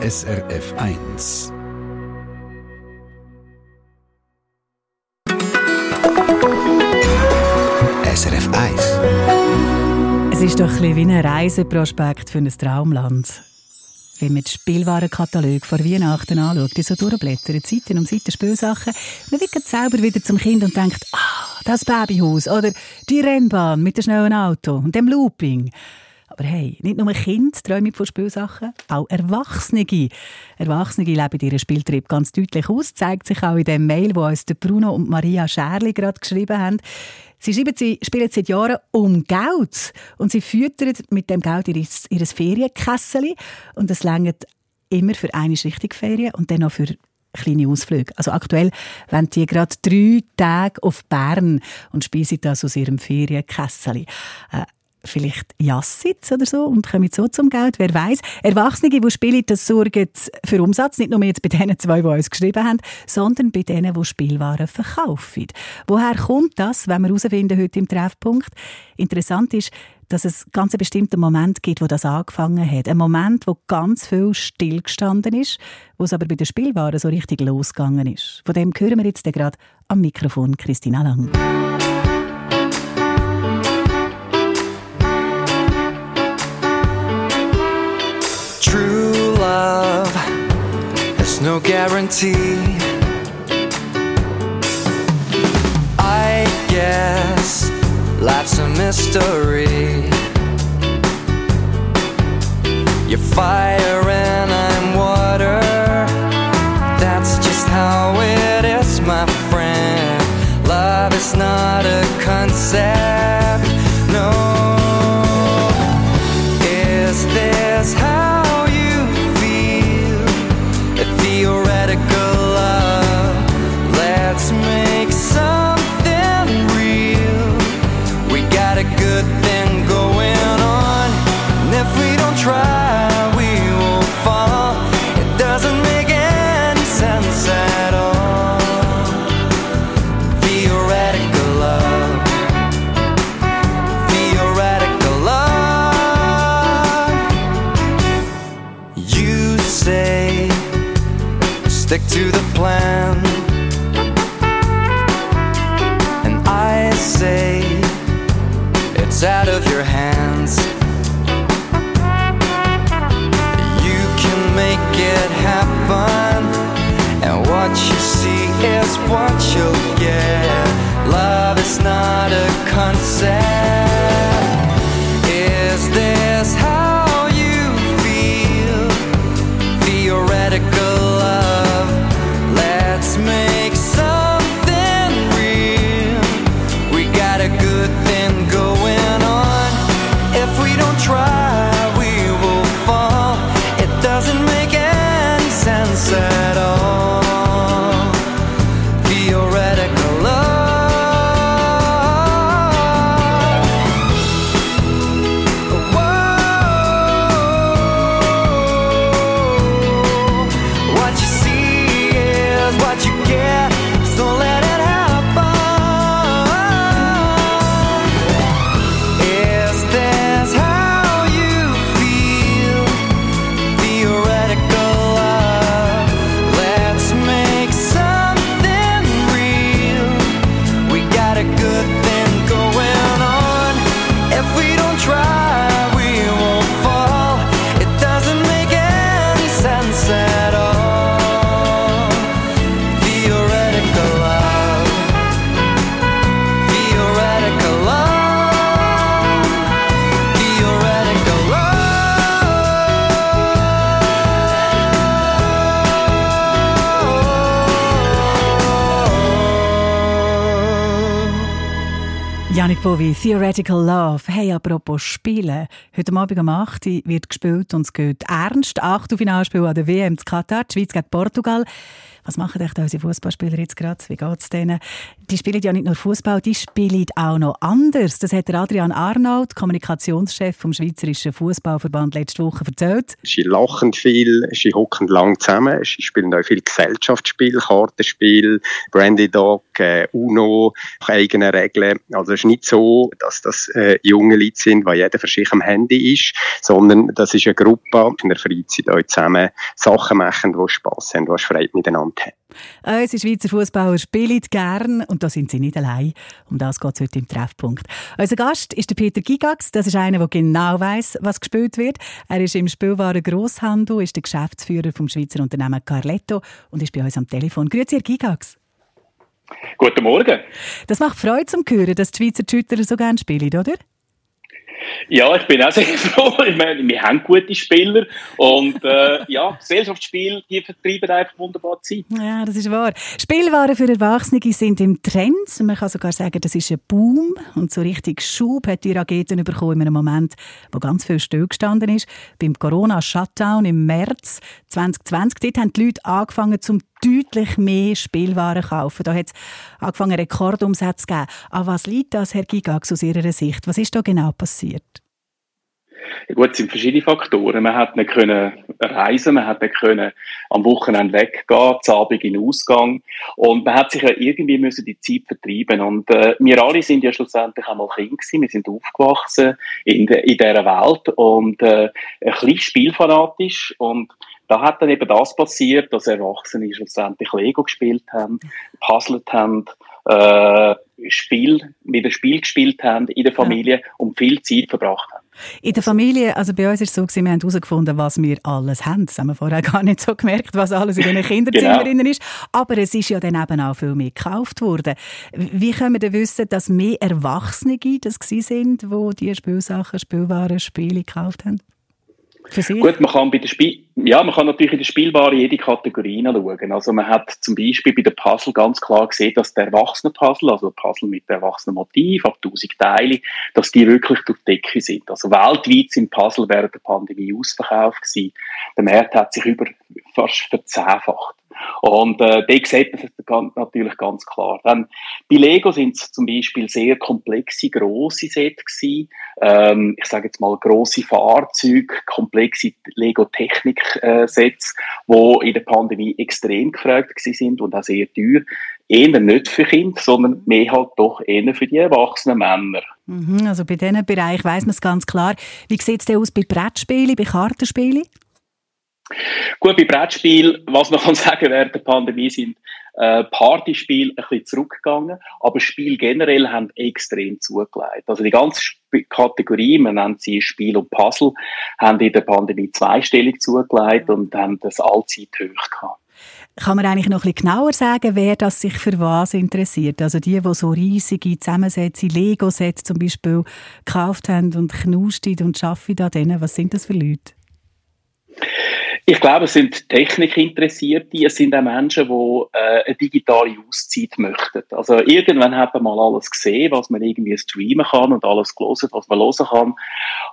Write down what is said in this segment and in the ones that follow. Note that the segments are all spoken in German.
SRF 1. SRF 1. Es ist doch ein wie ein Reiseprospekt für ein Traumland. Wenn man den Spielwarenkatalog vor Weihnachten anschaut, die so durchblättert, Seiten um Seiten Spielsachen, man wird selber wieder zum Kind und denkt, ah, das Babyhaus oder die Rennbahn mit dem schnellen Auto und dem Looping. Aber hey, nicht nur Kinder träumen von Spielsachen, auch Erwachsene. Erwachsene leben ihren Spieltrieb ganz deutlich aus, zeigt sich auch in dem Mail, wo uns Bruno und Maria Scherli gerade geschrieben haben. Sie schreiben, sie spielen seit Jahren um Geld und sie füttern mit dem Geld ihr, ihr Ferienkessel und es längert immer für eine richtige Ferien und dann noch für kleine Ausflüge. Also aktuell wollen die gerade drei Tage auf Bern und speisen das aus ihrem Ferienkessel. Äh, vielleicht Jassitz oder so und kommen so zum Geld, wer weiß. Erwachsene, die spielen, das sorgen für Umsatz, nicht nur jetzt bei denen zwei, die uns geschrieben haben, sondern bei denen, die Spielwaren verkaufen. Woher kommt das, wenn wir herausfinden heute im Treffpunkt? Interessant ist, dass es ganz einen bestimmten Moment gibt, wo das angefangen hat. Ein Moment, wo ganz viel stillgestanden ist, wo es aber bei den Spielwaren so richtig losgegangen ist. Von dem hören wir jetzt gerade am Mikrofon Christina Lang. No guarantee. I guess life's a mystery. You're fire Janik Bovi, Theoretical Love. Hey, apropos Spielen. Heute Abend um 8 Uhr wird gespielt und es geht ernst. Achtelfinalspiel an der WM zu Katar, die Schweiz gegen Portugal. Was machen echt unsere Fußballspieler jetzt gerade? Wie geht es denen? Die spielen ja nicht nur Fußball, die spielen auch noch anders. Das hat Adrian Arnold, Kommunikationschef vom Schweizerischen Fußballverband, letzte Woche erzählt. Sie lachen viel, sie hocken lang zusammen, sie spielen auch viel Gesellschaftsspiel, Kartenspiel, Brandy Dog, äh, Uno, eigene Regeln. Also es ist nicht so, dass das äh, junge Leute sind, weil jeder für sich am Handy ist, sondern das ist eine Gruppe in der Freizeit euch zusammen Sachen machen, die Spass haben, die Freude miteinander haben. Unsere Schweizer Fußballer spielen gern und da sind sie nicht allein. Um das geht es heute im Treffpunkt. Unser Gast ist der Peter Gigax. Das ist einer, der genau weiß, was gespielt wird. Er ist im Spielwaren Grosshandel, ist der Geschäftsführer vom Schweizer Unternehmen Carletto und ist bei uns am Telefon. Grüezi, Herr Gigax. Guten Morgen. Das macht Freude zum Hören, dass die Schweizer Schütter so gerne spielen, oder? Ja, ich bin auch sehr froh. Ich meine, wir haben gute Spieler und äh, ja, Gesellschaftsspiele, die vertreiben einfach wunderbar Zeit. Ja, das ist wahr. Spielwaren für Erwachsene sind im Trend. Man kann sogar sagen, das ist ein Boom und so richtig Schub hat die Raketen bekommen in einem Moment, wo ganz viel stillgestanden ist. Beim Corona-Shutdown im März 2020, dort haben die Leute angefangen zum deutlich mehr Spielwaren kaufen. Da hat es angefangen, Rekordumsätze zu geben. An was liegt das, Herr Gigax, aus Ihrer Sicht? Was ist da genau passiert? Ja gut, es sind verschiedene Faktoren. Man hat nicht können reisen, man hat nicht können am Wochenende weggehen, zu Abend in den Ausgang. Und man hat sich ja irgendwie müssen die Zeit vertreiben. Und äh, wir alle sind ja schlussendlich einmal Kinder gewesen. Wir sind aufgewachsen in, de, in dieser Welt und äh, ein bisschen spielfanatisch. Und da hat dann eben das passiert, dass Erwachsene schlussendlich Lego gespielt haben, puzzelt haben, äh, Spiel, wieder Spiel gespielt haben in der Familie und viel Zeit verbracht haben. In der Familie, also bei uns ist es so, wir haben herausgefunden, was wir alles haben. Das haben wir vorher gar nicht so gemerkt, was alles in den Kinderzimmern genau. ist. Aber es ist ja dann eben auch viel mehr gekauft worden. Wie können wir denn wissen, dass mehr Erwachsene das sind, die diese Spielsachen, Spielwaren, Spiele gekauft haben? Gut, man kann bei der Spiel, ja, man kann natürlich in der Spielbare jede Kategorie anschauen. Also man hat zum Beispiel bei der Puzzle ganz klar gesehen, dass der Erwachsenen-Puzzle, also Puzzle mit erwachsenen Motiv, ab 1000 Teile, dass die wirklich durch die Decke sind. Also weltweit sind Puzzle während der Pandemie ausverkauft gewesen. Der Markt hat sich über fast verzehnfacht. Und äh, da sieht man es natürlich ganz klar. Dann, bei Lego sind es zum Beispiel sehr komplexe, grosse Sets gewesen. Ähm, ich sage jetzt mal grosse Fahrzeuge, komplexe Lego-Technik-Sets, äh, die in der Pandemie extrem gefragt sind und auch sehr teuer. Eher nicht für Kinder, sondern mehr halt doch eher für die erwachsenen Männer. Mhm, also bei diesen Bereich weiss man es ganz klar. Wie sieht es denn aus bei Brettspielen, bei Kartenspielen? Gut, bei Brettspiel, was man kann sagen während der Pandemie sind äh, Partyspiele ein bisschen zurückgegangen, aber Spiel generell haben extrem zugelegt. Also die ganze Kategorie, man nennt sie Spiel und Puzzle, haben in der Pandemie zweistellig zugelegt und haben das allzeit hoch gehabt. Kann man eigentlich noch ein bisschen genauer sagen, wer das sich für was interessiert? Also die, die so riesige Zusammensätze, Lego-Sets zum Beispiel gekauft haben und knuscht und arbeiten an denen, was sind das für Leute? Ich glaube, es sind Technikinteressierte, es sind auch Menschen, die äh, eine digitale Auszeit möchten. Also irgendwann hat man mal alles gesehen, was man irgendwie streamen kann und alles gelesen, was man hören kann.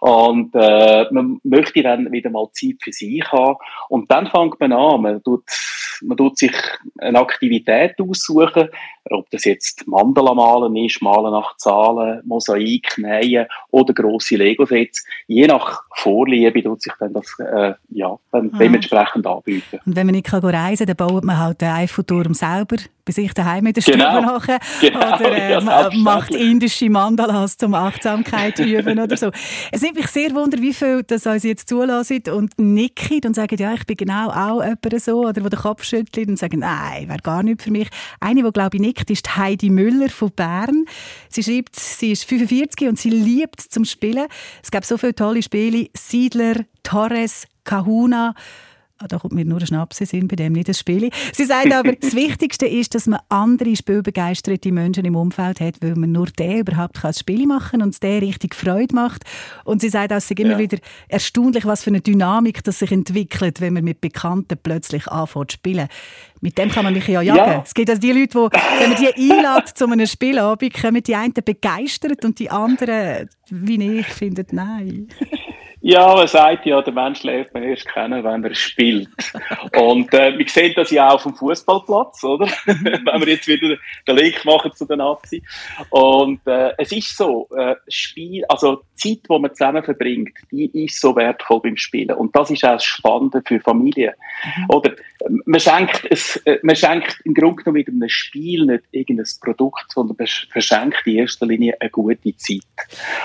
Und äh, man möchte dann wieder mal Zeit für sich haben. Und dann fängt man an, man tut, man tut sich eine Aktivität aussuchen, ob das jetzt Mandala malen ist, malen nach Zahlen, Mosaik, Nähen oder grosse Lego-Sets. Je nach Vorliebe tut sich dann das äh, ja, dann. Dementsprechend anbieten. Und wenn man nicht reisen kann, dann baut man halt den Eiffelturm selber bei sich daheim in der Stube genau. nachher. Genau. Oder äh, ja, macht indische Mandalas zum Achtsamkeit üben oder so. Es nimmt mich sehr wunder, wie viel das uns jetzt zulassen und nicken und sagen, ja, ich bin genau auch jemand so, oder wo der Kopf schüttelt und sagen, nein, wäre gar nicht für mich. Eine, die, glaube ich, nickt, ist Heidi Müller von Bern. Sie schreibt, sie ist 45 und sie liebt zum Spielen. Es gibt so viele tolle Spiele. Siedler, Torres, Kahuna, Ah, da kommt mir nur ein Schnaps in bei dem nicht das Spiel. Sie sagt aber, das Wichtigste ist, dass man andere spielbegeisterte Menschen im Umfeld hat, weil man nur der überhaupt das Spiel machen kann und es der richtig Freude macht. Und sie sagt auch, es ist immer ja. wieder erstaunlich, was für eine Dynamik das sich entwickelt, wenn man mit Bekannten plötzlich anfängt zu spielen. Mit dem kann man mich ja jagen. Ja. Es gibt also die Leute, die, wenn man die einlädt zu einem Spielabend, kommen die einen begeistert und die anderen, wie ich, finden nein. Ja, man sagt ja, der Mensch lernt man erst kennen, wenn er spielt. Und äh, wir sehen das ja auch auf dem Fußballplatz, oder? wenn wir jetzt wieder den Link machen zu den Nazi. Und äh, es ist so, äh, Spiel, also die Zeit, die man zusammen verbringt, die ist so wertvoll beim Spielen. Und das ist auch das Spannende für Familien. Mhm. Oder man schenkt, es, äh, man schenkt im Grunde genommen mit einem Spiel nicht irgendein Produkt, sondern man verschenkt in erster Linie eine gute Zeit.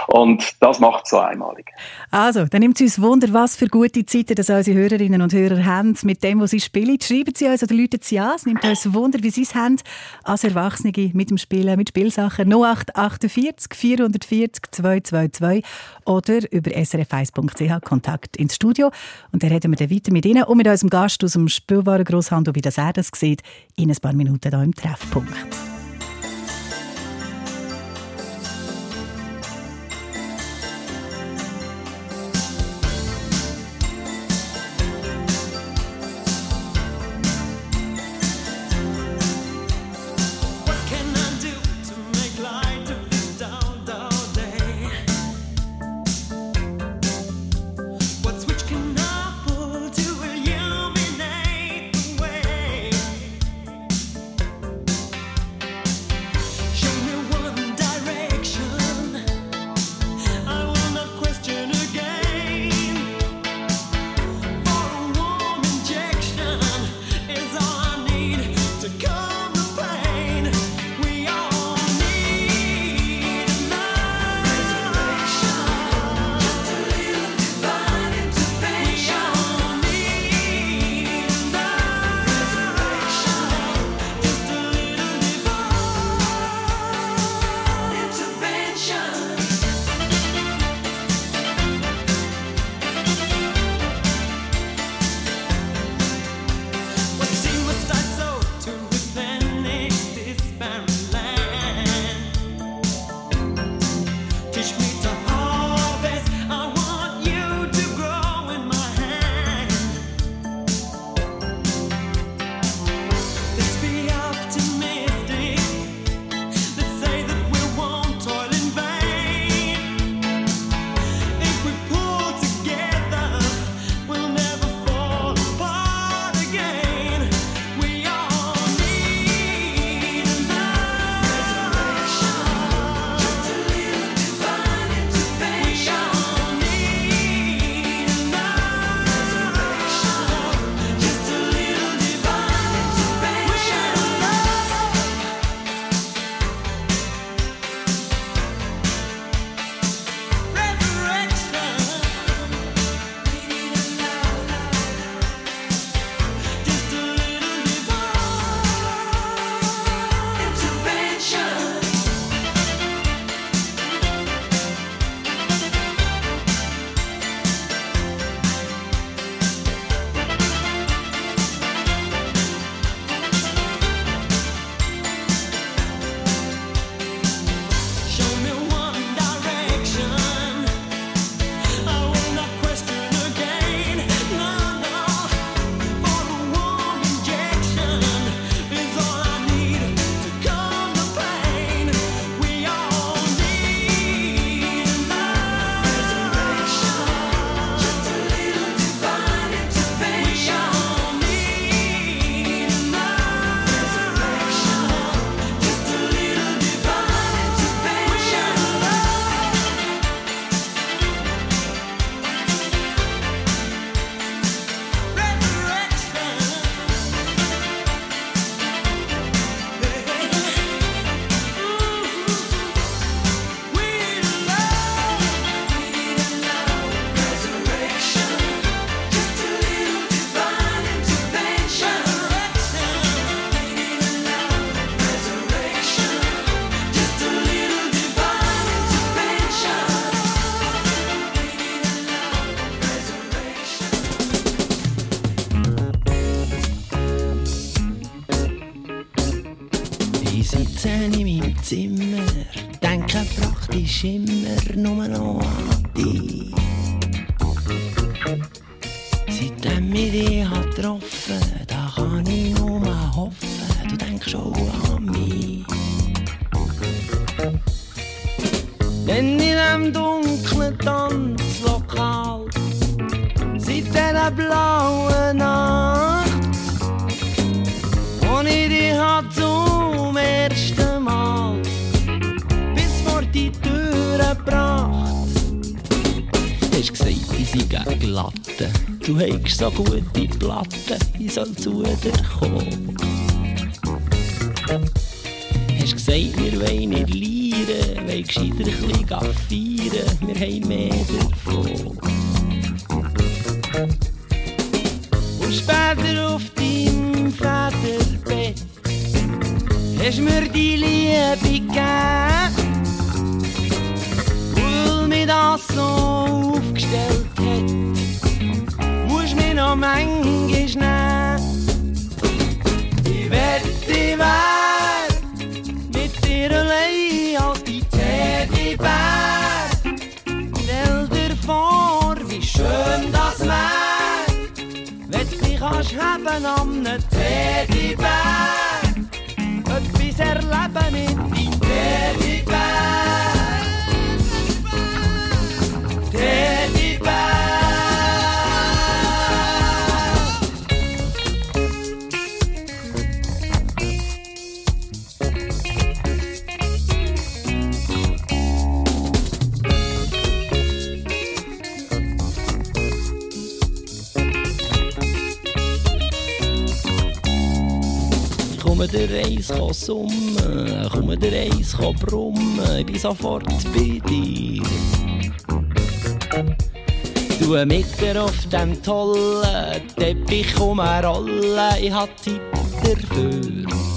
Und das macht es so einmalig. Also, dann nimmt es uns Wunder, was für gute Zeiten das unsere Hörerinnen und Hörer haben mit dem, was sie spielen. Schreiben sie uns oder läuten sie an. Es nimmt uns Wunder, wie sie es haben als Erwachsene mit dem Spielen, mit Spielsachen. 0848 440 222 oder über srf1.ch Kontakt ins Studio. Und dann reden wir dann weiter mit Ihnen und mit unserem Gast aus dem Spielwarengrosshandel, wie das er das sieht, in ein paar Minuten hier im Treffpunkt. Denn in einem dunklen Tanzlokal einer blauen Nacht, wo ich dich hat zum ersten Mal bis vor die Tür gebracht. Hast gesagt, ich sei glatte. Du hast so gute Platten, ich soll zu dir kommen. Hast gesagt, wir wollen nicht lieren, wollen gescheiter ein bisschen feiern, wir haben mehr davon. Und später auf deinem Vaterbett hast mir die Liebe komme der Reis summen, komme der Reis brummen, ich bin sofort bei dir. Du mit dir auf dem tollen Teppich rumrollen, ich hab Zeit dafür.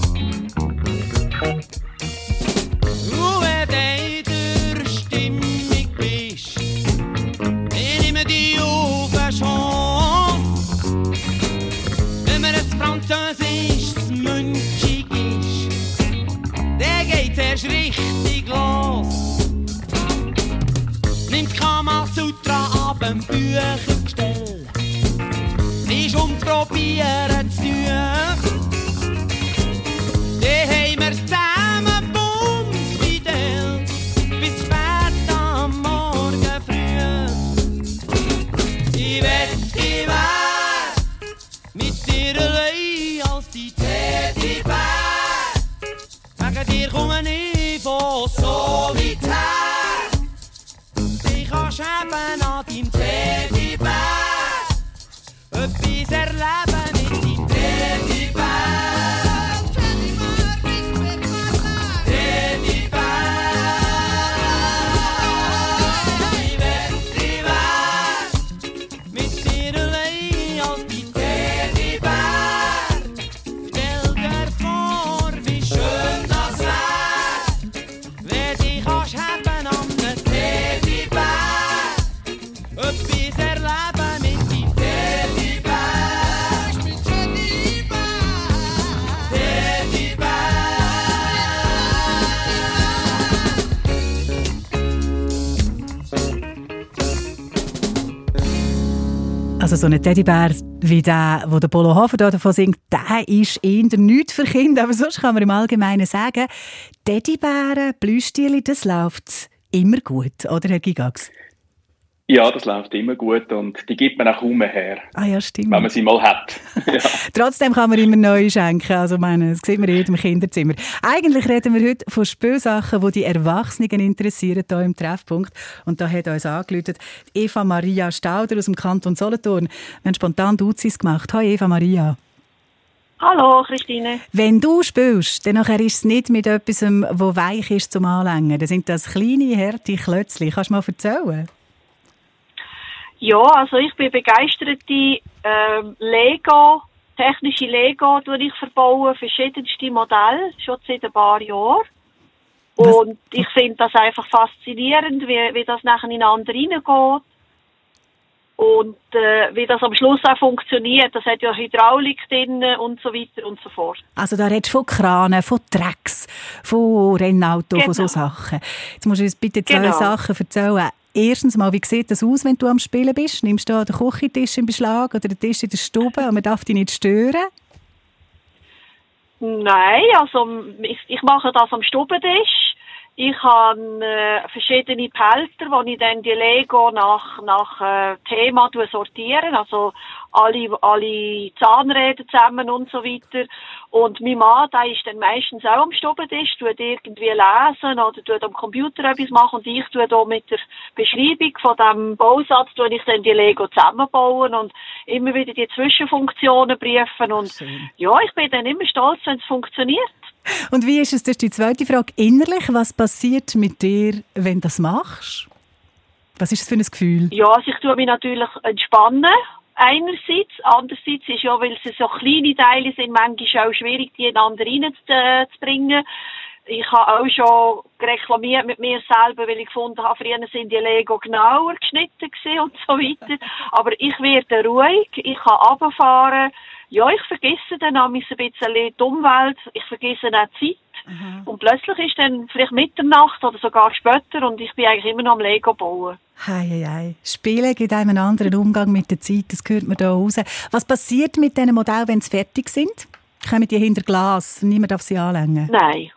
Also so ein Teddybär wie der, wo der Polo Hofer da davon singt, der ist eher nichts für Kinder. Aber sonst kann man im Allgemeinen sagen, Teddybären, Plüschtiere, das läuft immer gut, oder Herr Gigax? Ja, das läuft immer gut und die gibt man auch kaum her, Ah ja, stimmt. wenn man sie mal hat. ja. Trotzdem kann man immer neue schenken. Also, meine, das sieht man in jedem Kinderzimmer. Eigentlich reden wir heute von Spielsachen, die die Erwachsenen interessieren, hier im Treffpunkt. Und da hat uns angeläutet Eva Maria Stauder aus dem Kanton Solothurn. Wir haben spontan Duzis gemacht. Hallo Eva Maria. Hallo, Christine. Wenn du spielst, dann nachher ist es nicht mit etwas, wo weich ist zum Anlängen. Dann sind das kleine, harte Klötzchen. Kannst du mal erzählen? Ja, also ich bin begeisterte ähm, Lego, technische Lego, die ich verbaue, verschiedenste Modelle, schon seit ein paar Jahren. Was- Und ich finde das einfach faszinierend, wie, wie das nachher ineinander reingeht. Und äh, wie das am Schluss auch funktioniert. Das hat ja Hydraulik drin und so weiter und so fort. Also da redest du von Kranen, von Drecks, von Rennauto, von so Genau. Sachen. Jetzt musst du uns bitte zwei Genau. Sachen erzählen. Erstens mal, wie sieht das aus, wenn du am Spielen bist? Nimmst du den Küchentisch in Beschlag oder den Tisch in der Stube und man darf dich nicht stören? Nein, also ich, ich mache das am Stubentisch. Ich habe äh, verschiedene Pelter, wo ich dann die Lego nach, nach äh, Thema sortieren, also alle, alle Zahnräder zusammen und so weiter. Und mein Mann, der ist dann meistens auch am Stubentisch, tut irgendwie lesen oder tut am Computer etwas machen und ich tue da mit der Beschreibung von dem Bausatz, tue ich dann die Lego zusammenbauen und immer wieder die Zwischenfunktionen prüfen und ja, ich bin dann immer stolz, wenn es funktioniert. Und wie ist es, das ist die zweite Frage, innerlich, was passiert mit dir, wenn du das machst? Was ist das für ein Gefühl? Ja, also ich tue mich natürlich entspannen, einerseits. Andererseits ist ja, weil es so kleine Teile sind, manchmal auch schwierig, die ineinander reinzubringen. Ich habe auch schon reklamiert mit mir selber, weil ich gefunden habe, früher sind die Lego genauer geschnitten und so weiter. Aber ich werde ruhig, ich kann runterfahren, ja, ich vergesse dann auch ein bisschen die Umwelt, ich vergesse auch die Zeit. Mhm. Und plötzlich ist dann vielleicht Mitternacht oder sogar später und ich bin eigentlich immer noch am Lego bauen. Hei, hei, hei. Spielen gibt einem einen anderen Umgang mit der Zeit, das hört man hier raus. Was passiert mit diesen Modellen, wenn sie fertig sind? Kommen die hinter Glas? Niemand darf sie anlängen? Nein.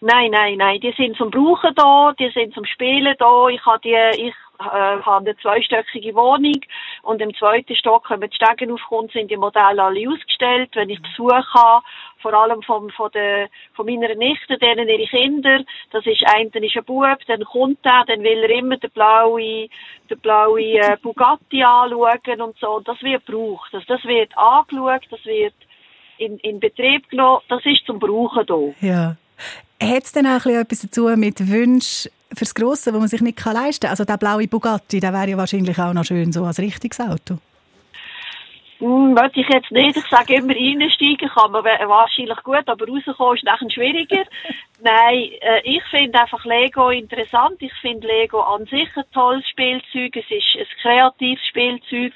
Nein, nein, nein. Die sind zum Brauchen da, die sind zum Spielen da. Ich habe die, ich äh, habe eine zweistöckige Wohnung und im zweiten Stock, wenn man die Stegen aufkommt, sind die Modelle alle ausgestellt. Wenn ich Besuch habe, vor allem von, von, der, von meiner Nichte, denen ihre Kinder, das ist ein, dann ist ein Bub, dann kommt er, dann will er immer den blauen, den blauen äh, Bugatti anschauen und so. Und das wird gebraucht. Also das wird angeschaut, das wird in, in Betrieb genommen, das ist zum Brauchen da. Ja. Hat es denn auch etwas dazu mit Wünschen fürs Grosse, wo man sich nicht leisten kann? Also der blaue Bugatti, der wäre ja wahrscheinlich auch noch schön so als richtiges Auto. Hm, wollte ich jetzt nicht. Ich sage immer, reinsteigen kann man wahrscheinlich gut, aber rauskommen ist nachher schwieriger. Nein, äh, ich finde einfach Lego interessant. Ich finde Lego an sich ein tolles Spielzeug. Es ist ein kreatives Spielzeug.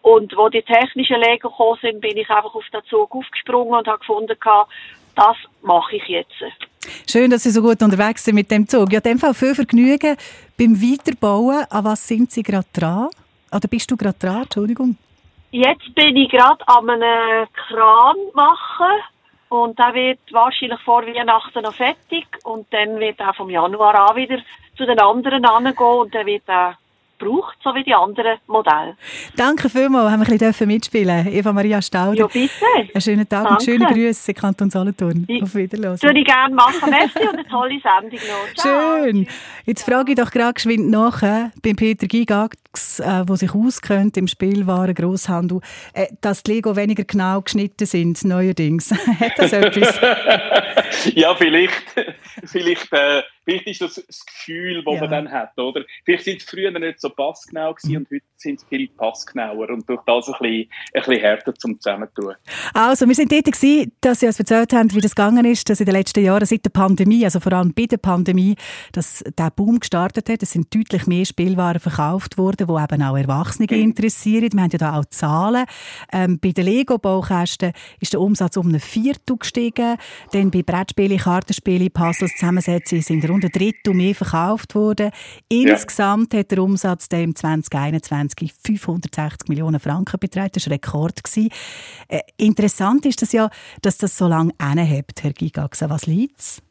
Und wo die technischen Lego gekommen sind, bin ich einfach auf den Zug aufgesprungen und habe gefunden, das mache ich jetzt. Schön, dass Sie so gut unterwegs sind mit dem Zug. Ja, in dem Fall viel Vergnügen beim Weiterbauen. An was sind Sie gerade dran? Oder bist du gerade dran? Entschuldigung. Jetzt bin ich gerade an einem Kran machen und der wird wahrscheinlich vor Weihnachten noch fertig und dann wird er vom Januar an wieder zu den anderen angehen und dann wird er braucht, so wie die anderen Modelle. Danke vielmals, haben wir ein bisschen mitspielen Eva Maria Stauder. Ja, bitte. Einen schönen Tag Danke. und schöne Grüße, Kanton Solothurn. Auf Wiedersehen. Würde ich gerne machen. Merci und eine tolle Sendung noch. Ciao. Schön. Jetzt frage ich doch gerade geschwind nach äh, beim Peter Gigax, äh, der sich auskennt im Spielwaren Grosshandel, äh, dass die Lego weniger genau geschnitten sind, neuerdings. Hat das etwas? ja, vielleicht. vielleicht äh Vielleicht ist das das Gefühl, das ja. man dann hat, oder? Vielleicht sind es früher nicht so passgenau gewesen mhm. und heute sind viel passgenauer und durch das ein bisschen, ein bisschen härter zum Zusammentun. Also, wir sind dort gewesen, dass Sie uns erzählt haben, wie das gegangen ist, dass in den letzten Jahren seit der Pandemie, also vor allem bei der Pandemie, dass der Boom gestartet hat. Es sind deutlich mehr Spielwaren verkauft worden, die eben auch Erwachsene mhm. interessieren. Wir haben ja da auch Zahlen. Ähm, bei den Lego-Baukästen ist der Umsatz um ein Viertel gestiegen. Dann bei Brettspielen, Kartenspielen, Puzzles, Zusammensetzungen sind rund ein Drittel mehr verkauft worden. Insgesamt ja. hat der Umsatz im 2021 560 Millionen Franken betragen. Das war ein Rekord. Äh, interessant ist das ja, dass das so lange anhebt, Herr Gigax. Was liegt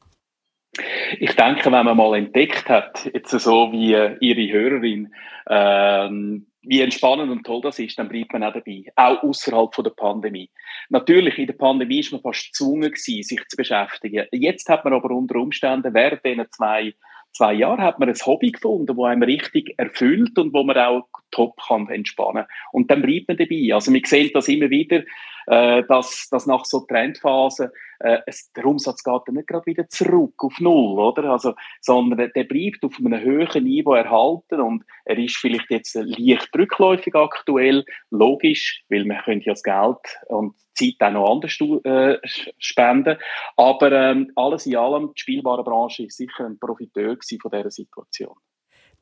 ich denke, wenn man mal entdeckt hat, jetzt so wie äh, Ihre Hörerin, ähm, wie entspannend und toll das ist, dann bleibt man auch dabei. Auch außerhalb der Pandemie. Natürlich, in der Pandemie ist man fast gezwungen sich zu beschäftigen. Jetzt hat man aber unter Umständen während diesen zwei, zwei Jahren hat man ein Hobby gefunden, wo einem richtig erfüllt und wo man auch top kann entspannen. Und dann bleibt man dabei. Also wir sehen das immer wieder, äh, dass, dass nach so Trendphasen äh, der Umsatz geht dann nicht gerade wieder zurück auf Null, oder? Also, sondern der bleibt auf einem höheren Niveau erhalten und er ist vielleicht jetzt leicht rückläufig aktuell, logisch, weil man könnte ja das Geld und die Zeit auch noch anders äh, spenden, aber ähm, alles in allem, die Spielwarenbranche ist sicher ein Profiteur von dieser Situation.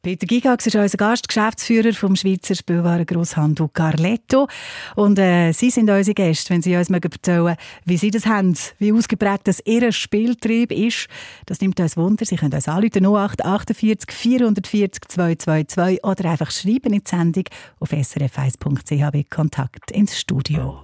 Peter Gigax ist unser Gast, Geschäftsführer vom Schweizer Spielwarengrosshandel Carletto. Und äh, Sie sind unsere Gäste, wenn Sie uns erzählen wie Sie das haben, wie ausgeprägt das Ihr Spieltrieb ist. Das nimmt uns Wunder. Sie können uns anrufen 0848 440 222 oder einfach schreiben in die Sendung auf srf1.ch Kontakt ins Studio.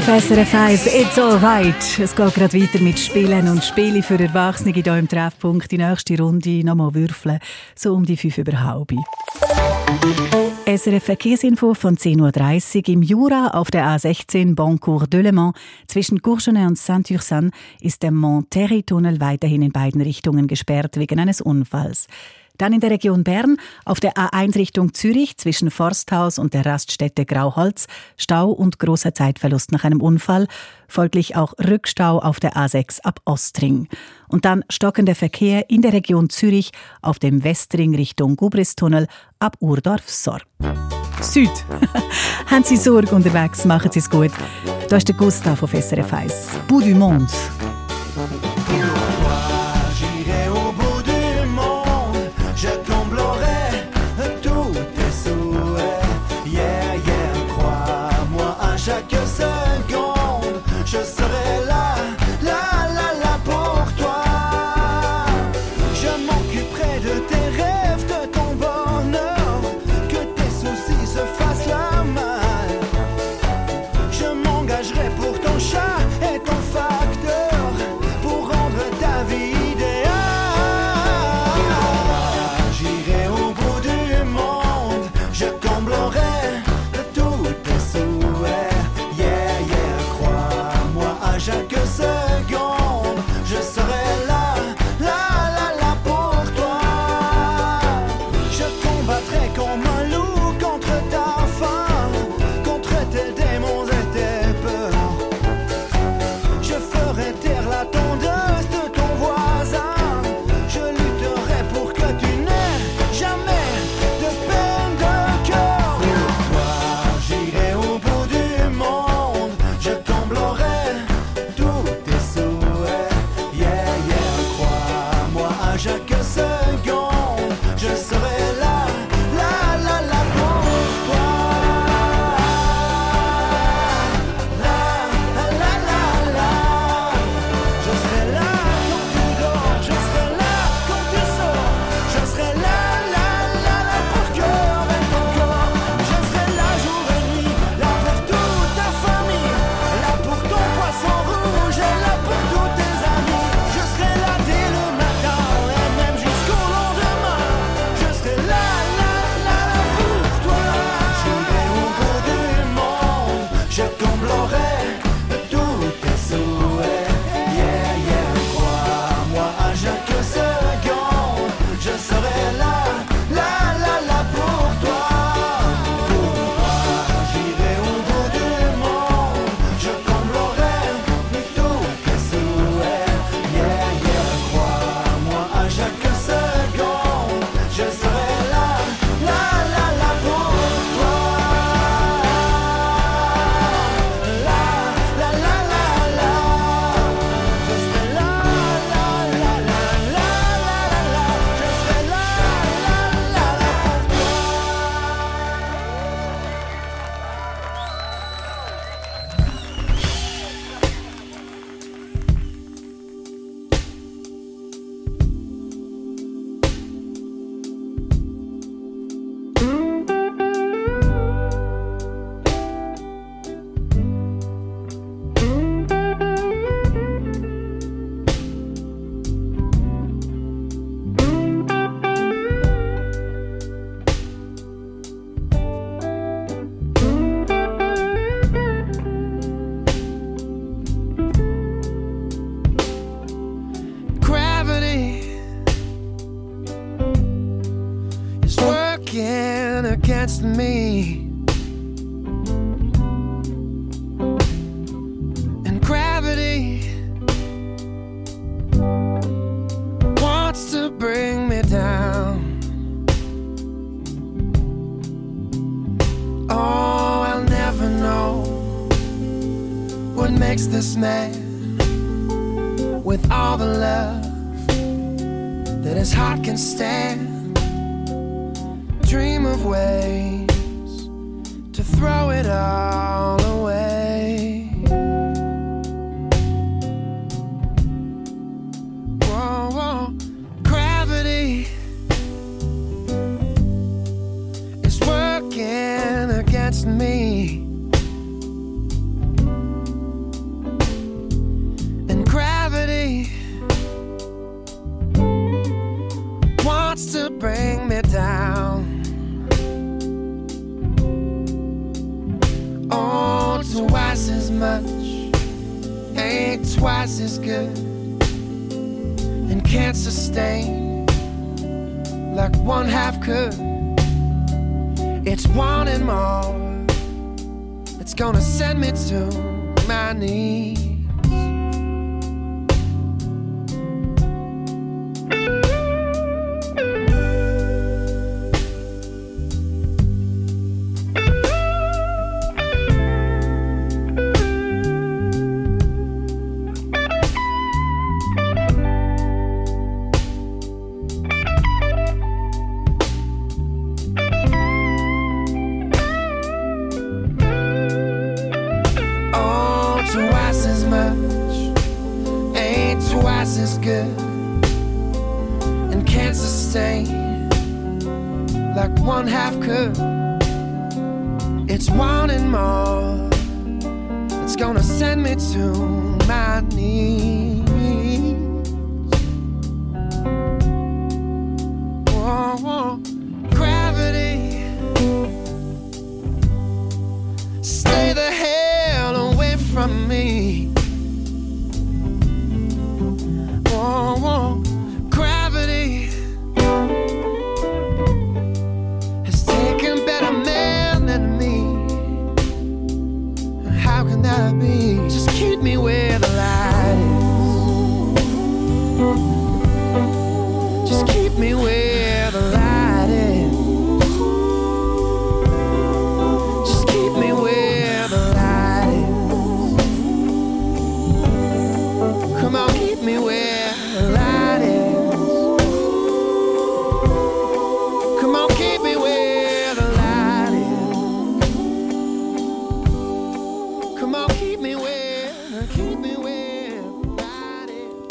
Auf SRF 1. It's alright. Es geht gerade weiter mit Spielen und Spiele für Erwachsene hier im Treffpunkt. Die nächste Runde nochmal würfeln, so um die fünf über halb. SRF Verkehrsinfo von 10.30 Uhr. Im Jura auf der A16 Boncourt de Le Mans zwischen Courgenay und Saint-Ursanne ist der Mont-Terry-Tunnel weiterhin in beiden Richtungen gesperrt wegen eines Unfalls. Dann in der Region Bern auf der A1 Richtung Zürich zwischen Forsthaus und der Raststätte Grauholz Stau und großer Zeitverlust nach einem Unfall, folglich auch Rückstau auf der A6 ab Ostring. Und dann stockender Verkehr in der Region Zürich auf dem Westring Richtung Gubristunnel ab Urdorf-Sorg. Süd. Haben Sie Sorge unterwegs, machen Sie es gut. Da ist der Gustav auf SRF 1. Bout du Monde. This man with all the love that his heart can stand? Dream of ways to throw it all away. Twice as good and can't sustain like one half could. It's wanting more. It's gonna send me to my knees. Twice good and can't sustain like one half could. It's wanting more. It's gonna send me to my knees.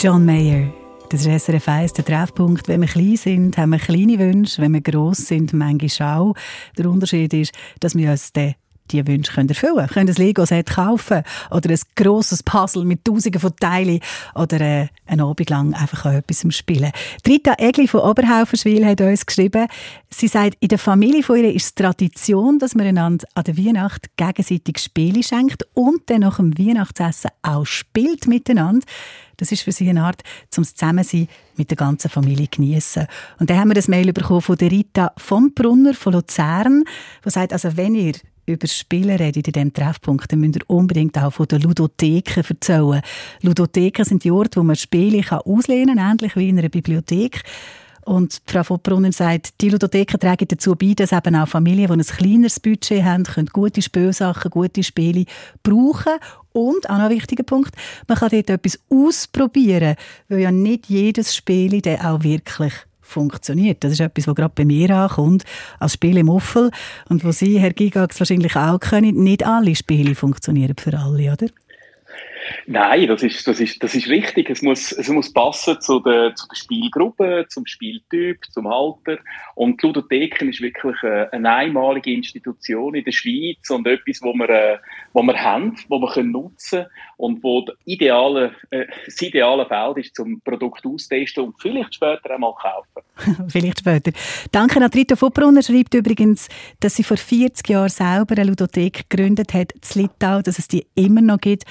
John Mayer. Das ist SRF 1, der Treffpunkt. Wenn wir klein sind, haben wir kleine Wünsche. Wenn wir gross sind, manchmal auch. Der Unterschied ist, dass wir uns den die Wünsche können erfüllen können. können ein Lego-Set kaufen oder ein grosses Puzzle mit tausenden von Teilen oder äh, einen Abend lang einfach an etwas spielen. Rita Egli von Oberhauferschwil hat uns geschrieben, sie sagt, in der Familie von ihr ist es Tradition, dass man einander an der Weihnacht gegenseitig Spiele schenkt und dann nach dem Weihnachtsessen auch spielt miteinander. Das ist für sie eine Art, zum Zusammensein mit der ganzen Familie genießen. Und dann haben wir das Mail bekommen von der Rita vom Brunner von Luzern, die sagt, also wenn ihr über Spiele redet in diesem Treffpunkt, dann müsst ihr unbedingt auch von den Ludotheken erzählen. Ludotheken sind die Orte, wo man Spiele auslehnen kann, ähnlich wie in einer Bibliothek. Und Frau von Brunnen sagt, die Ludotheken tragen dazu bei, dass eben auch Familien, die ein kleineres Budget haben, können gute Spielsachen, gute Spiele brauchen. Und, auch noch ein wichtiger Punkt, man kann dort etwas ausprobieren, weil ja nicht jedes Spiel dann auch wirklich funktioniert. Das ist etwas, was gerade bei mir ankommt, als Spiel im Uffel. Und wo Sie, Herr Gigax, wahrscheinlich auch können, nicht alle Spiele funktionieren für alle, oder? Nein, das ist, das ist, das ist richtig. Es muss, es muss passen zu der, zu der Spielgruppe, zum Spieltyp, zum Alter. Und die Ludotheken ist wirklich eine, einmalige Institution in der Schweiz und etwas, wo wir, äh, wo wir haben, wo wir können nutzen und wo der ideale, äh, das ideale Feld ist, zum Produkt austesten und vielleicht später einmal kaufen. vielleicht später. Danke an Rita Fubbrunner schreibt übrigens, dass sie vor 40 Jahren selber eine Ludothek gegründet hat, in Litau, dass es die immer noch gibt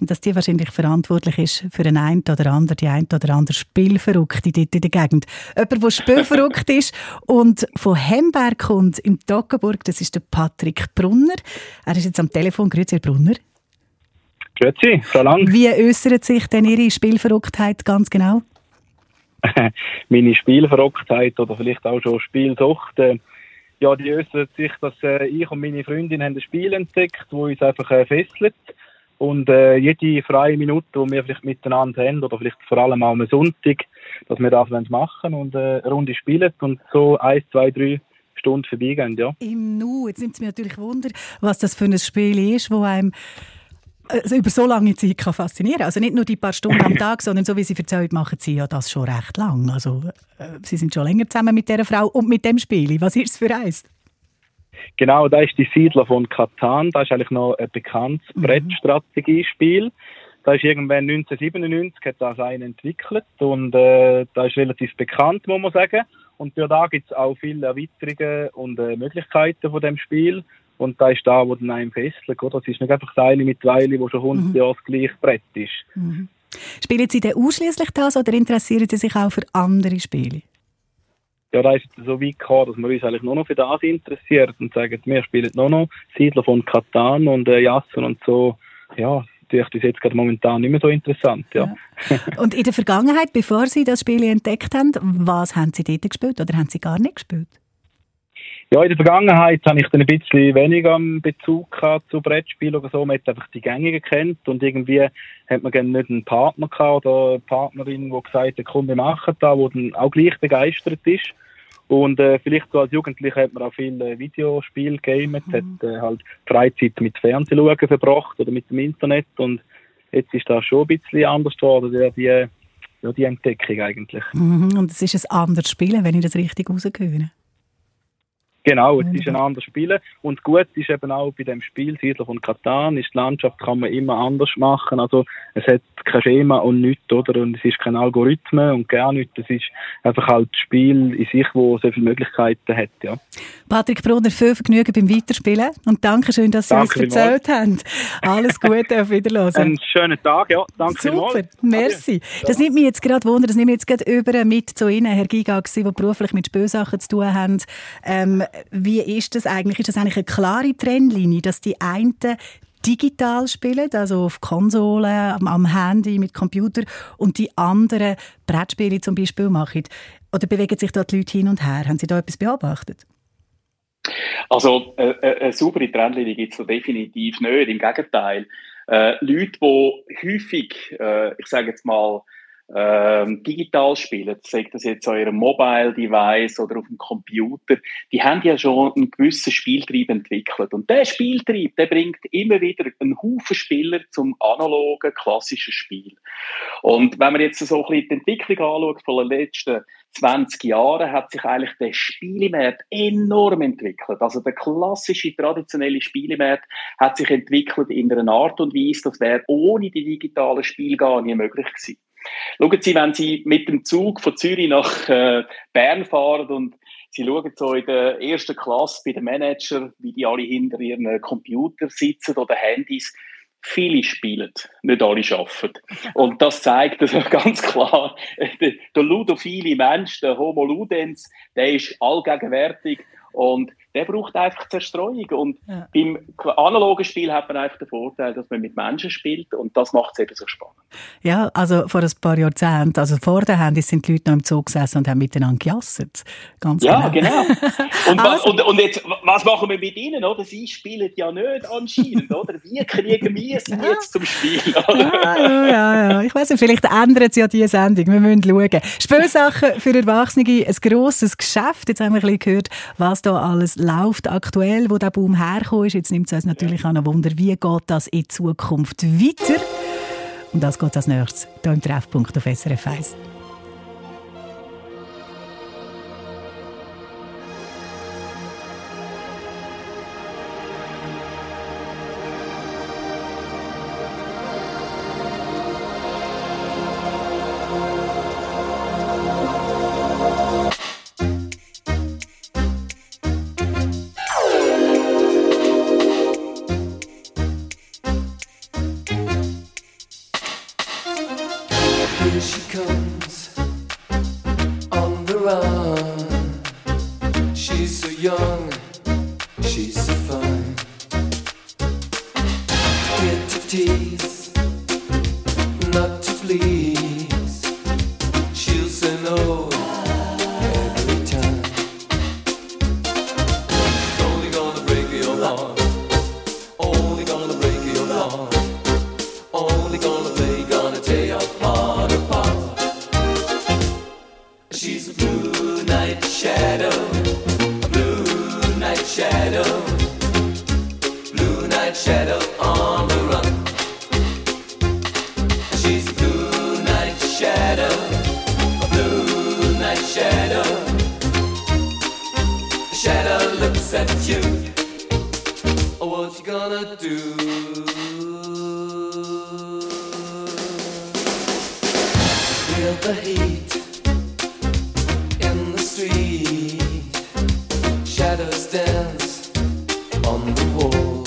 und dass die wahrscheinlich verantwortlich ist für den einen oder anderen, die ein oder andere Spielverrückte dort in der Gegend. Jemand, der spielverrückt ist und von Hemberg kommt, im Toggenburg, das ist der Patrick Brunner. Er ist jetzt am Telefon. Grüezi, Herr Brunner. Grüezi, Frau Lang. Wie äußert sich denn Ihre Spielverrücktheit ganz genau? Meine Spielverrücktheit oder vielleicht auch schon Spielsucht, äh, ja, die äußert sich, dass äh, ich und meine Freundin haben ein Spiel entdeckt, wo uns einfach äh, fesselt Und äh, jede freie Minute, die wir vielleicht miteinander haben, oder vielleicht vor allem auch am Sonntag, dass wir das machen und äh, eine Runde spielen und so eins, zwei, drei Stunden vorbeigehen, ja. Im Nu, jetzt nimmt es mir natürlich Wunder, was das für ein Spiel ist, wo einem also über so lange Zeit kann faszinieren. Also nicht nur die paar Stunden am Tag, sondern so wie Sie erzählt, machen Sie ja das schon recht lang. Also äh, Sie sind schon länger zusammen mit dieser Frau und mit dem Spiel. Was ist es für eins? Genau, da ist die Siedler von Katan. Das ist eigentlich noch ein bekanntes mhm. Brettstrategiespiel. Da ist irgendwann 1997 hat das einen entwickelt und äh, da ist relativ bekannt, muss man sagen. Und für da gibt es auch viele Erweiterungen und äh, Möglichkeiten von dem Spiel. Und da ist da, wo dann einem fesselt, oder? Es ist nicht einfach eine mittlerweile, die schon 100 mhm. Jahre das gleiche Brett ist. Mhm. Spielen Sie denn ausschließlich das oder interessieren Sie sich auch für andere Spiele? Ja, da ist es so weit gekommen, dass wir uns eigentlich nur noch für das interessiert und sagen, wir spielen nur noch Siedler von Katan und äh, Jassen und so. Ja, das jetzt gerade momentan nicht mehr so interessant. Ja. ja. Und in der Vergangenheit, bevor Sie das Spiel entdeckt haben, was haben Sie dort gespielt oder haben Sie gar nicht gespielt? Ja, in der Vergangenheit habe ich dann ein bisschen weniger Bezug zu Brettspielen oder so. Man hat einfach die Gängigen kennt und irgendwie hat man dann nicht einen Partner gehabt oder eine Partnerin, die gesagt hat, komm, wir machen da, wo dann auch gleich begeistert ist. Und äh, vielleicht so als Jugendlicher hat man auch viel äh, Videospiel gamet, mhm. hat äh, halt Freizeit mit Fernsehen schauen verbracht oder mit dem Internet und jetzt ist das schon ein bisschen anders geworden, ja, die, ja, die Entdeckung eigentlich. Mhm. Und es ist ein anderes Spielen, wenn ich das richtig rausgehöre. Genau, es ist ein anderes Spiel. Und gut ist eben auch bei dem Spiel Siedler von Katan, ist die Landschaft kann man immer anders machen. Also es hat kein Schema und nichts, oder? Und es ist kein Algorithmen und gar nichts. Es ist einfach halt das Spiel in sich, wo so viele Möglichkeiten hat, ja. Patrick Brunner, viel Vergnügen beim Weiterspielen und danke schön, dass Sie danke uns erzählt haben. Alles Gute, auf Wiederhören. Einen schönen Tag, ja. Danke Super, vielmals. merci. Das nimmt mich jetzt gerade Wunder, das nimmt mich jetzt gerade über mit zu Ihnen, Herr Giga, die beruflich mit Spülsachen zu tun haben. Ähm, wie ist das eigentlich? Ist das eigentlich eine klare Trennlinie, dass die einen digital spielen, also auf Konsolen, am Handy, mit Computer, und die anderen Brettspiele zum Beispiel machen? Oder bewegen sich da die Leute hin und her? Haben Sie da etwas beobachtet? Also äh, äh eine saubere Trennlinie gibt es definitiv nicht. Im Gegenteil. Äh, Leute, die häufig, äh, ich sage jetzt mal, ähm, digital spielen, sagt das jetzt an ihrem Mobile-Device oder auf dem Computer, die haben ja schon einen gewissen Spieltrieb entwickelt. Und der Spieltrieb, der bringt immer wieder einen Haufen Spieler zum analogen, klassischen Spiel. Und wenn man jetzt so ein bisschen die Entwicklung anschaut von den letzten 20 Jahren, hat sich eigentlich der Spielemarkt enorm entwickelt. Also der klassische, traditionelle Spielemarkt hat sich entwickelt in einer Art und Weise, das wäre ohne die digitalen Spiele gar nicht möglich gewesen. Schauen Sie, wenn Sie mit dem Zug von Zürich nach äh, Bern fahren und Sie schauen so in der ersten Klasse bei den Manager, wie die alle hinter ihren Computer sitzen oder Handys. Viele spielen, nicht alle arbeiten. Und das zeigt also ganz klar, der, der ludophile Mensch, der Homo ludens, der ist allgegenwärtig und der braucht einfach Zerstreuung. Und ja. beim analogen Spiel hat man einfach den Vorteil, dass man mit Menschen spielt und das macht es eben so spannend. Ja, also vor ein paar Jahrzehnten, also vor der Handys sind die Leute noch im Zug gesessen und haben miteinander gejasset. Ganz ja, genau. genau. Und, also. und, und, jetzt, was machen wir mit ihnen? Oder? Sie spielen ja nicht anscheinend, oder? Wie kriegen wir sie jetzt zum Spiel? Ja, ja, ja, ja. Ich weiß nicht, vielleicht ändert es ja diese Sendung. Wir müssen schauen. Spielsachen für Erwachsene, ein grosses Geschäft. Jetzt haben wir ein bisschen gehört, was da alles läuft aktuell, wo der Boom herkommt. Jetzt nimmt es uns natürlich ja. auch noch Wunder, wie geht das in Zukunft weiter? Und das geht als nächstes hier im Treffpunkt auf SRF 1. Oh, what you gonna do? Feel the heat in the street. Shadows dance on the wall.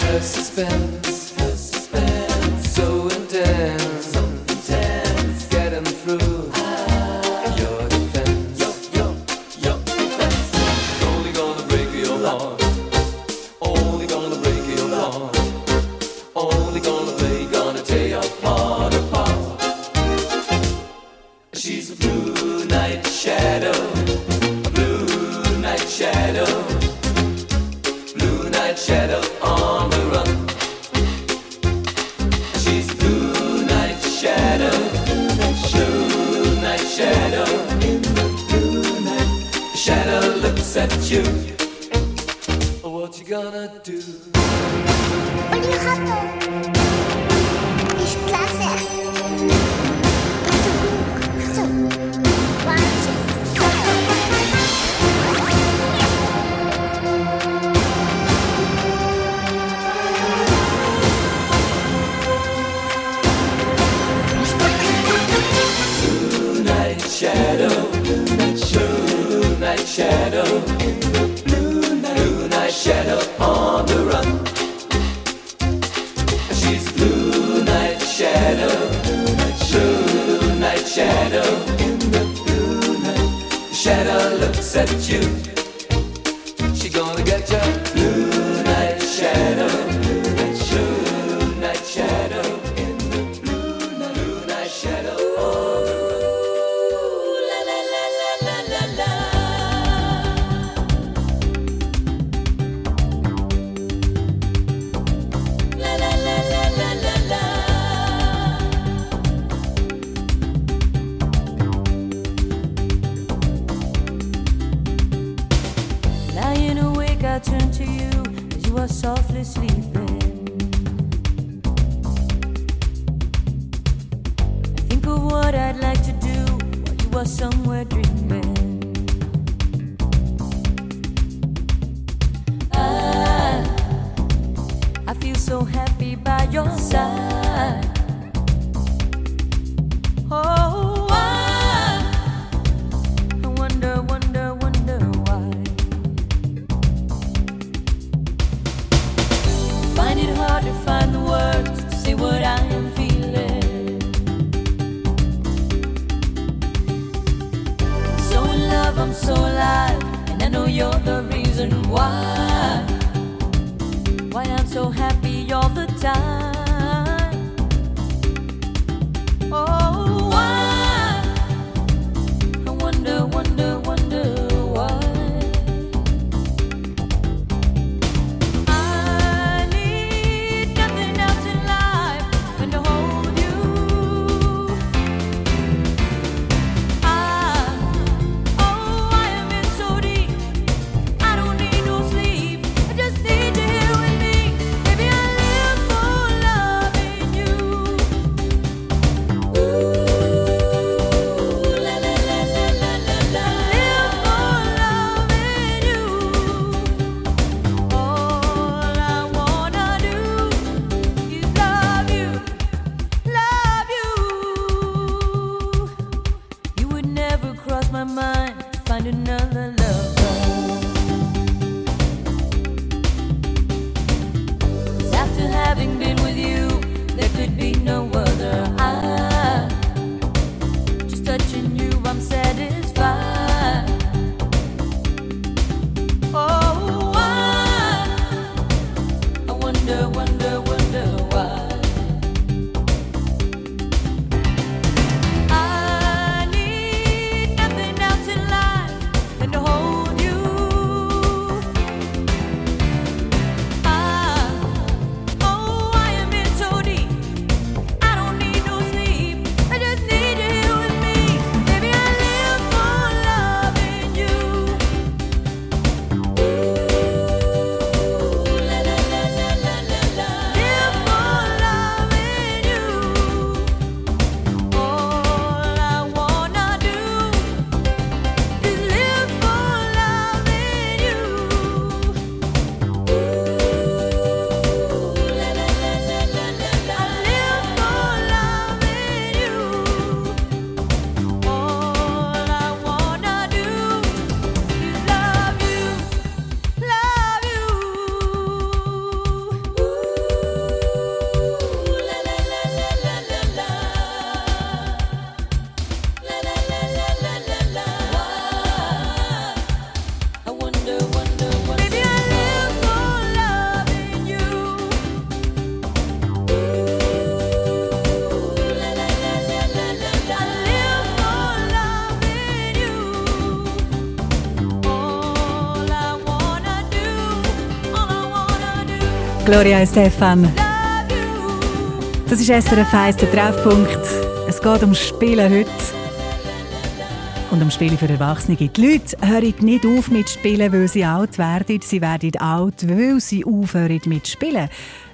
Her suspense. Gloria Stefan. Das ist SRF 1, der Treffpunkt. Es geht ums Spielen heute. Und ums Spielen für Erwachsene. Die Leute hören nicht auf mit Spielen, weil sie alt werden. Sie werden alt, weil sie aufhören mit Spielen.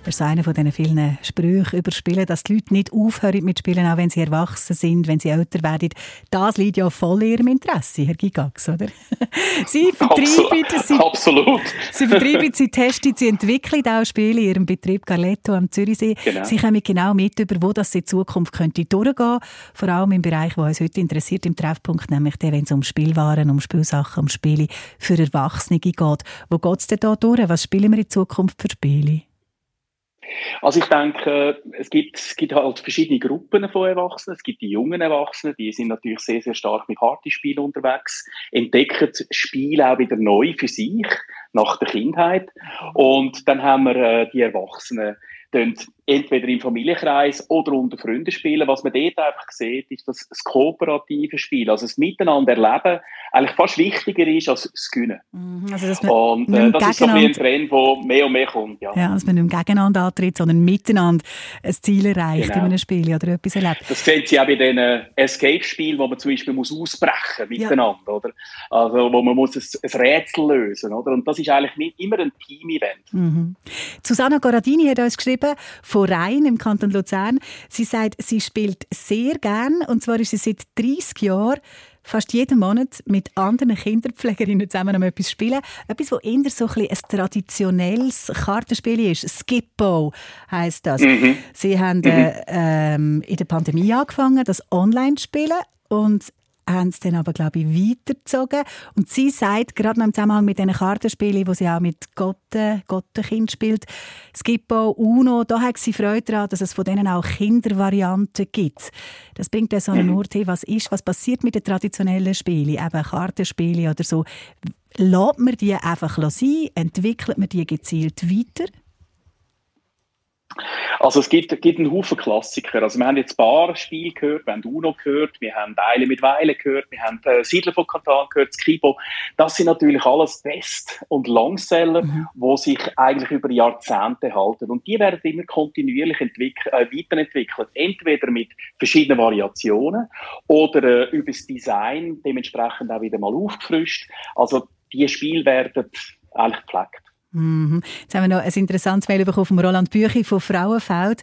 Das ist einer von diesen vielen Sprüchen über Spielen, dass die Leute nicht aufhören mit Spielen, auch wenn sie erwachsen sind, wenn sie älter werden. Das liegt ja voll in ihrem Interesse, Herr Gigax, oder? sie vertreiben, sie, Absolut. sie vertreiben, sie testen, sie entwickeln auch Spiele in ihrem Betrieb Galetto am Zürichsee. Genau. Sie kommen genau mit, über wo das in Zukunft könnte durchgehen. Vor allem im Bereich, der uns heute interessiert, im Treffpunkt, nämlich der, wenn es um Spielwaren, um Spielsachen, um Spiele für Erwachsene geht. Wo geht es denn da durch? Was spielen wir in Zukunft für Spiele? Also ich denke, es gibt, es gibt halt verschiedene Gruppen von Erwachsenen. Es gibt die jungen Erwachsenen, die sind natürlich sehr, sehr stark mit Partyspielen unterwegs, entdecken Spiele auch wieder neu für sich, nach der Kindheit. Und dann haben wir äh, die Erwachsenen, die entweder im Familienkreis oder unter Freunden spielen. Was man dort einfach sieht, ist, dass das kooperative Spiel, also das Miteinander erleben, eigentlich fast wichtiger ist als das Gewinnen. Also, dass man Und äh, das ist so ein, ein Trend, der mehr und mehr kommt. Ja. Ja, dass man nicht gegeneinander antritt, sondern miteinander ein Ziel erreicht Genau. in einem Spiel oder etwas erlebt. Das sehen Sie auch bei den Escape-Spielen, wo man zum Beispiel muss ausbrechen miteinander, oder? Also, wo man muss ein, ein Rätsel lösen, oder? Und das ist eigentlich nicht immer ein Team-Event. Mhm. Susanna Goradini hat uns geschrieben, von Rhein im Kanton Luzern. Sie sagt, sie spielt sehr gern, und zwar ist sie seit 30 Jahren fast jeden Monat mit anderen Kinderpflegerinnen zusammen am etwas spielen. Etwas, das eher so ein, ein traditionelles Kartenspiel ist. Skippo heisst das. Mhm. Sie haben äh, ähm, in der Pandemie angefangen, das online zu spielen und haben es dann aber, glaube ich, weitergezogen. Und sie sagt, gerade noch im Zusammenhang mit diesen Kartenspielen, wo sie auch mit Gotten, Gottenkind spielt, Skippo, Uno, da hat sie Freude daran, dass es von denen auch Kindervarianten gibt. Das bringt dann so einen Ort hin, was ist, was passiert mit den traditionellen Spielen, eben Kartenspiele oder so. Lässt man die einfach sein? Entwickelt man die gezielt weiter? Also es gibt, gibt einen Haufen Klassiker. Also wir haben jetzt ein paar Spiele gehört, wir haben Uno gehört, wir haben Eile mit Weile gehört, wir haben äh, Siedler von Katan gehört, Skibo. Das sind natürlich alles Best- und Longseller, die sich eigentlich über Jahrzehnte halten. Und die werden immer kontinuierlich entwick- äh, weiterentwickelt. Entweder mit verschiedenen Variationen oder äh, über das Design dementsprechend auch wieder mal aufgefrischt. Also die Spiele werden eigentlich gepflegt. Mhm. Jetzt haben wir noch ein interessantes Mail bekommen von Roland Büchi von Frauenfeld,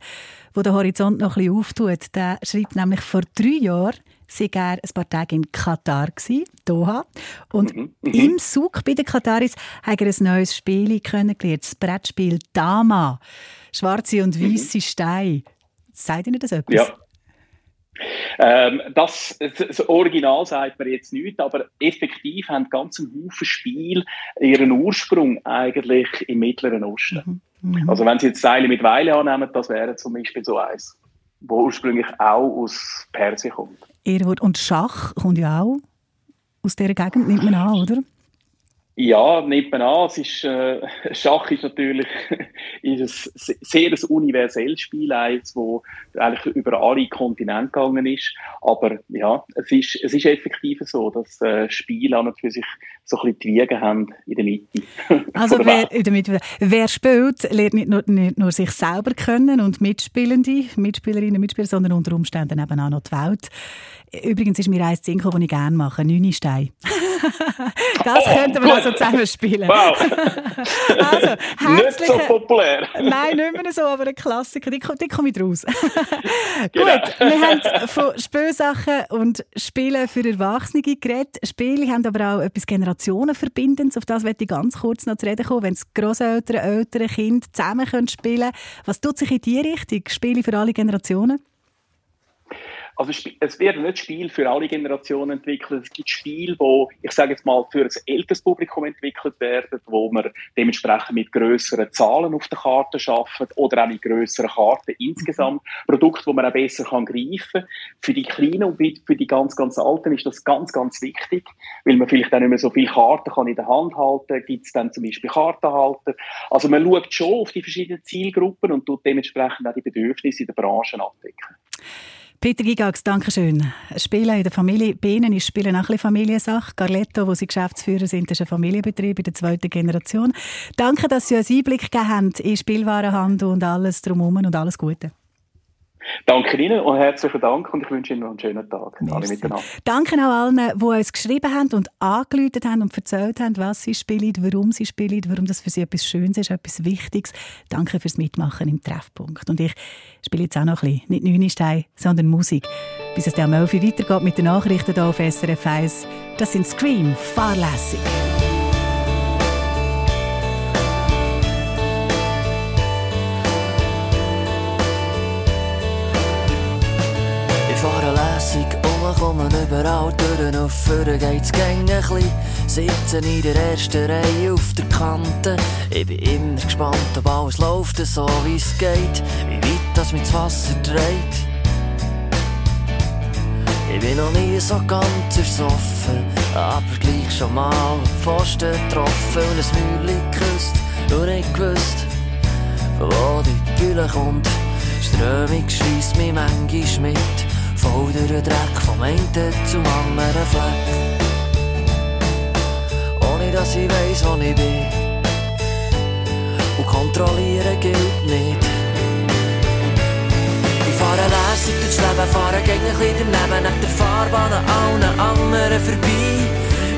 wo der Horizont noch ein bisschen auftut. Der schreibt nämlich, vor drei Jahren sei er ein paar Tage in Katar gsi, Doha. Und im Zug bei den Kataris hat er ein neues Spiel kennengelernt, das Brettspiel Dama. Schwarze und weiße Steine. Sagt Ihnen das etwas? Ja. Ähm, das, das Original sagt man jetzt nicht, aber effektiv haben ganz einen Haufen Spiel ihren Ursprung eigentlich im Mittleren Osten. Mhm. Also wenn Sie jetzt Seile mit Weile annehmen, das wäre zum Beispiel so eins, wo ursprünglich auch aus Persien kommt. Ehrwort. Und Schach kommt ja auch aus dieser Gegend, nimmt man an, oder? Ja, nimmt man an. Es ist, äh, Schach ist natürlich ist ein sehr ein universelles Spiel, eins, das eigentlich über alle Kontinente gegangen ist. Aber ja, es ist, es ist effektiv so, dass äh, Spiele an und für sich so ein bisschen die Wiege haben in der Mitte. Also Von der wer, damit, wer spielt, lernt nicht nur, nicht nur sich selber kennen und Mitspielende, Mitspielerinnen und Mitspieler, sondern unter Umständen eben auch noch die Welt. Übrigens ist mir eins Sinn gekommen, das ich gerne mache, Neunestein. das könnten wir also zusammen spielen. Wow. also, Nicht so populär. Nein, nicht mehr so, aber ein Klassiker, die, die komme ich raus. Genau. Gut, wir haben von Spielsachen und Spielen für Erwachsene geredet. Spiele haben aber auch etwas Generationenverbindendes. Auf das möchte ich ganz kurz noch zu reden kommen. Wenn es Grosseltern, Eltern, Kinder zusammen können spielen was tut sich in die Richtung? Spiele für alle Generationen? Also es werden nicht Spiele für alle Generationen entwickelt. Es gibt Spiele, wo ich sage jetzt mal für ein älteres Publikum entwickelt werden, wo man dementsprechend mit größeren Zahlen auf der Karte schafft oder auch mit größeren Karten insgesamt. Produkte, wo man auch besser kann greifen. Für die Kleinen und für die ganz ganz Alten ist das ganz ganz wichtig, weil man vielleicht auch nicht mehr so viele Karten kann in der Hand halten. Gibt es dann zum Beispiel Kartenhalter? Also man schaut schon auf die verschiedenen Zielgruppen und tut dementsprechend auch die Bedürfnisse in der Branche abdecken. Peter Gigax, danke schön. Spielen in der Familie Bienen ist Spielen auch ein bisschen Familiensache. Carletto, wo Sie Geschäftsführer sind, ist ein Familienbetrieb in der zweiten Generation. Danke, dass Sie uns Einblick gegeben haben in Spielwarenhandel und alles drumherum und alles Gute. Danke Ihnen und herzlichen Dank und ich wünsche Ihnen noch einen schönen Tag. Alle. Danke auch allen, die uns geschrieben haben und angeläutet haben und erzählt haben, was sie spielen, warum sie spielen, warum das für sie etwas Schönes ist, etwas Wichtiges. Danke fürs Mitmachen im Treffpunkt. Und ich spiele jetzt auch noch ein bisschen, nicht Neunestein, sondern Musik. Bis es dann am 11 Uhr weitergeht mit den Nachrichten hier auf SRF 1. Das sind Scream, fahrlässig. Komme überall durch und vorne geht's gänge chli. Sitze in der ersten Reihe auf der Kante. Ich bin immer gespannt, ob alles läuft so wie es geht. Wie weit das mit Wasser dreht. Ich bin noch nie so ganz ersoffen, aber gleich schon mal Pfosten getroffen und ein Mäuerchen geküsst und nicht gewusst, von wo die Gülle kommt. Strömung schreisst mich manchmal mit, voll Dreck vom einen zum anderen Fleck. Ohne dass ich weiss, wo ich bin. Und kontrollieren gilt nicht. Ich fahre lässig durchs Leben, fahre gegen ein bisschen daneben, neben der Fahrbahn an allen anderen vorbei.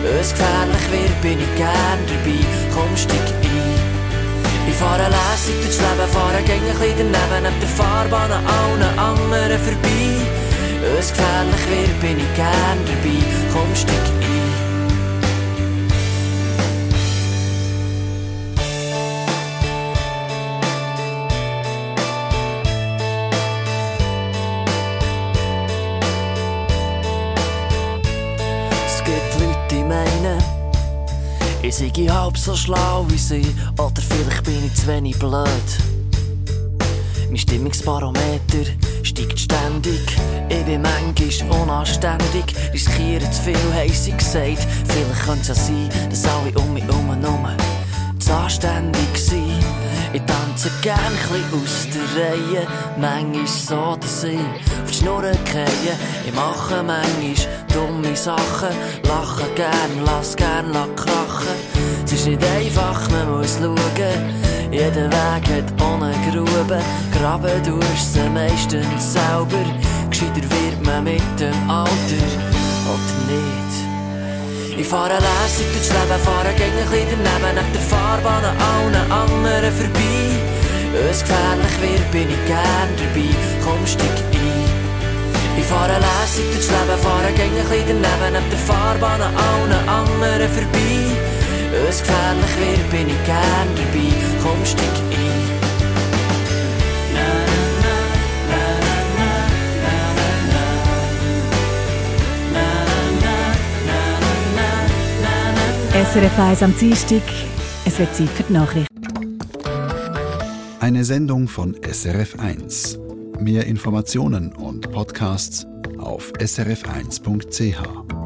Wenn's gefährlich wird, bin ich gern dabei, komm steig ein. Ich fahre lässig durchs Leben, fahre gegen ein bisschen daneben, neben der Fahrbahn an allen anderen vorbei. Wenn's gefährlich wird, bin ich gern dabei, komm steig ein. Es gibt Leute, die meinen, ich sei halb so schlau wie sie, oder vielleicht bin ich zu wenig blöd. Mein Stimmungsbarometer steigt ständig, ich bin manchmal unanständig, riskiere zu viel, haben gesagt. Vielleicht könnte es ja sein, dass alle um mich herum nur zu anständig sind. Ich tanze gern chli aus der Reihe, manchmal so, dass ich auf die Schnur gehe. Ich mache manchmal dumme Sachen, lache gern, lass gern krachen. Es ist nicht einfach, man muss schauen. Jeder Weg hat ohne Grube, graben tust sie meistens selber. Gescheiter wird man mit dem Alter, oder nicht? Ich fahre lässig durchs Leben, fahre gegen ein bisschen daneben, neben der Fahrbahn an allen anderen vorbei. Wenn's gefährlich wird, bin ich gern dabei, komm steig ein. Ich fahre lässig durchs Leben, fahre gegen ein bisschen daneben, neben der Fahrbahn an allen anderen vorbei. Wenn's gefährlich wird, bin ich gern dabei, komm steig ein. SRF 1 am Dienstag. Es wird Zeit für die Nachrichten. Eine Sendung von SRF1. Mehr Informationen und Podcasts auf srf1.ch.